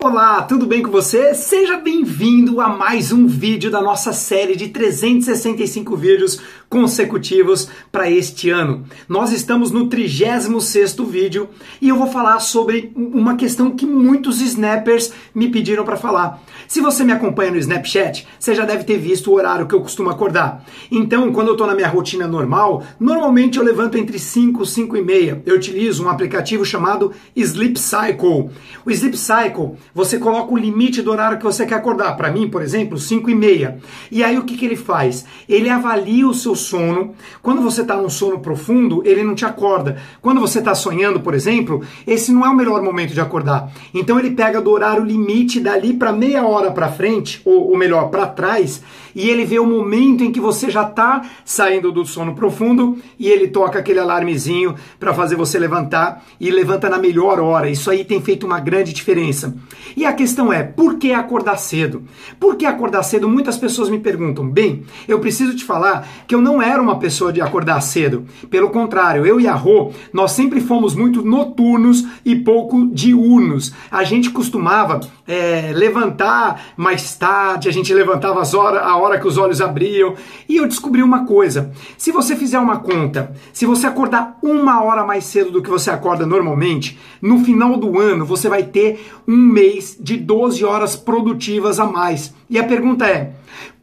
Olá, tudo bem com você? Seja bem-vindo a mais um vídeo da nossa série de 365 vídeos consecutivos para este ano. Nós estamos no 36º vídeo e eu vou falar sobre uma questão que muitos snappers me pediram para falar. Se você me acompanha no Snapchat, você já deve ter visto o horário que eu costumo acordar. Então, quando eu estou na minha rotina normal, normalmente eu levanto entre 5 e 5 e meia. Eu utilizo um aplicativo chamado Sleep Cycle. O Sleep Cycle você coloca o limite do horário que você quer acordar. Para mim, por exemplo, 5 e meia. E aí o que, que ele faz? Ele avalia o seu sono. Quando você está num sono profundo, ele não te acorda. Quando você está sonhando, por exemplo, esse não é o melhor momento de acordar. Então ele pega do horário limite dali para meia hora para frente, ou, ou melhor, para trás, e ele vê o momento em que você já está saindo do sono profundo e ele toca aquele alarmezinho para fazer você levantar e levanta na melhor hora. Isso aí tem feito uma grande diferença. E a questão é, por que acordar cedo? Por que acordar cedo? Muitas pessoas me perguntam. Bem, eu preciso te falar que eu não era uma pessoa de acordar cedo. Pelo contrário, eu e a Rô, nós sempre fomos muito noturnos e pouco diurnos. A gente costumava é, levantar mais tarde, a gente levantava as horas, a hora que os olhos abriam. E eu descobri uma coisa: se você fizer uma conta, se você acordar uma hora mais cedo do que você acorda normalmente, no final do ano você vai ter um mês de 12 horas produtivas a mais. E a pergunta é: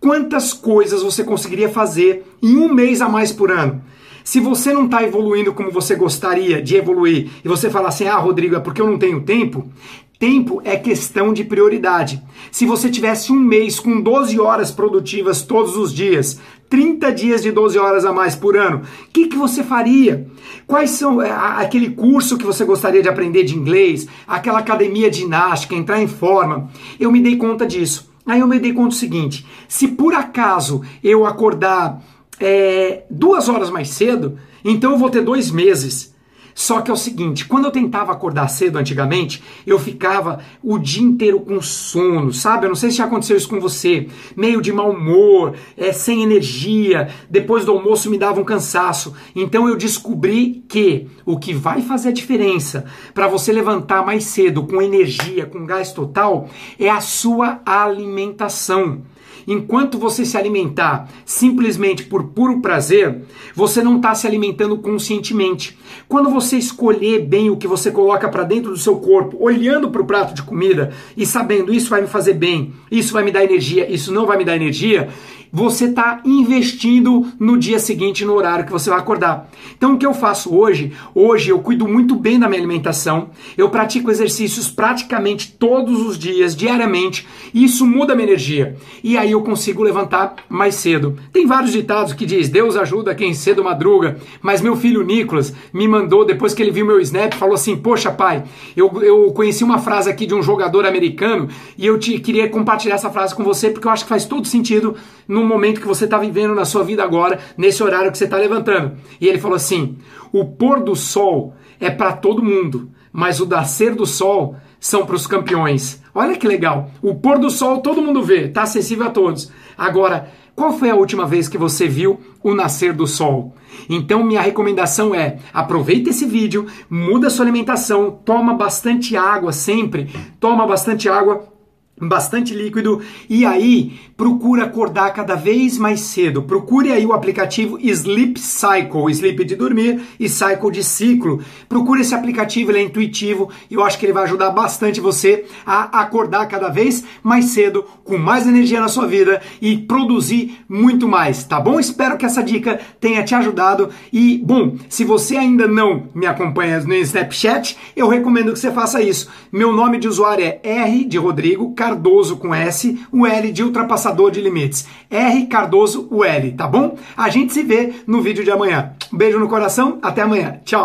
quantas coisas você conseguiria fazer em um mês a mais por ano? Se você não está evoluindo como você gostaria de evoluir e você fala assim, ah, Rodrigo, é porque eu não tenho tempo, Tempo é questão de prioridade. Se você tivesse um mês com 12 horas produtivas todos os dias, 30 dias de 12 horas a mais por ano, o que, que você faria? Quais são é, aquele curso que você gostaria de aprender de inglês, aquela academia de ginástica, entrar em forma? Eu me dei conta disso. Aí eu me dei conta do seguinte: se por acaso eu acordar é, duas horas mais cedo, então eu vou ter dois meses só que é o seguinte, quando eu tentava acordar cedo antigamente, eu ficava o dia inteiro com sono, sabe? Eu não sei se já aconteceu isso com você, meio de mau humor, é, sem energia, depois do almoço me dava um cansaço. Então eu descobri que o que vai fazer a diferença para você levantar mais cedo com energia, com gás total, é a sua alimentação. Enquanto você se alimentar simplesmente por puro prazer, você não está se alimentando conscientemente. Quando você escolher bem o que você coloca para dentro do seu corpo, olhando para o prato de comida e sabendo isso vai me fazer bem, isso vai me dar energia, isso não vai me dar energia, você está investindo no dia seguinte, no horário que você vai acordar. Então, o que eu faço hoje? Hoje eu cuido muito bem da minha alimentação, eu pratico exercícios praticamente todos os dias, diariamente, e isso muda a minha energia. E aí eu consigo levantar mais cedo. Tem vários ditados que diz: Deus ajuda quem cedo madruga, mas meu filho Nicolas me mandou, depois que ele viu meu snap, falou assim: Poxa, pai, eu, eu conheci uma frase aqui de um jogador americano e eu te, queria compartilhar essa frase com você porque eu acho que faz todo sentido no momento que você está vivendo na sua vida agora, nesse horário que você está levantando. E ele falou assim: o pôr do sol é para todo mundo, mas o nascer do sol são para os campeões. Olha que legal. O pôr do sol todo mundo vê, está acessível a todos. Agora, qual foi a última vez que você viu o nascer do sol? Então, minha recomendação é: aproveita esse vídeo, muda sua alimentação, toma bastante água sempre, toma bastante água bastante líquido e aí procura acordar cada vez mais cedo. Procure aí o aplicativo Sleep Cycle, Sleep de dormir e Cycle de ciclo. Procure esse aplicativo, ele é intuitivo e eu acho que ele vai ajudar bastante você a acordar cada vez mais cedo, com mais energia na sua vida e produzir muito mais, tá bom? Espero que essa dica tenha te ajudado e, bom, se você ainda não me acompanha no Snapchat, eu recomendo que você faça isso. Meu nome de usuário é R de Rodrigo Cardoso com S, o L de ultrapassador de limites. R Cardoso, o L, tá bom? A gente se vê no vídeo de amanhã. Um beijo no coração, até amanhã. Tchau!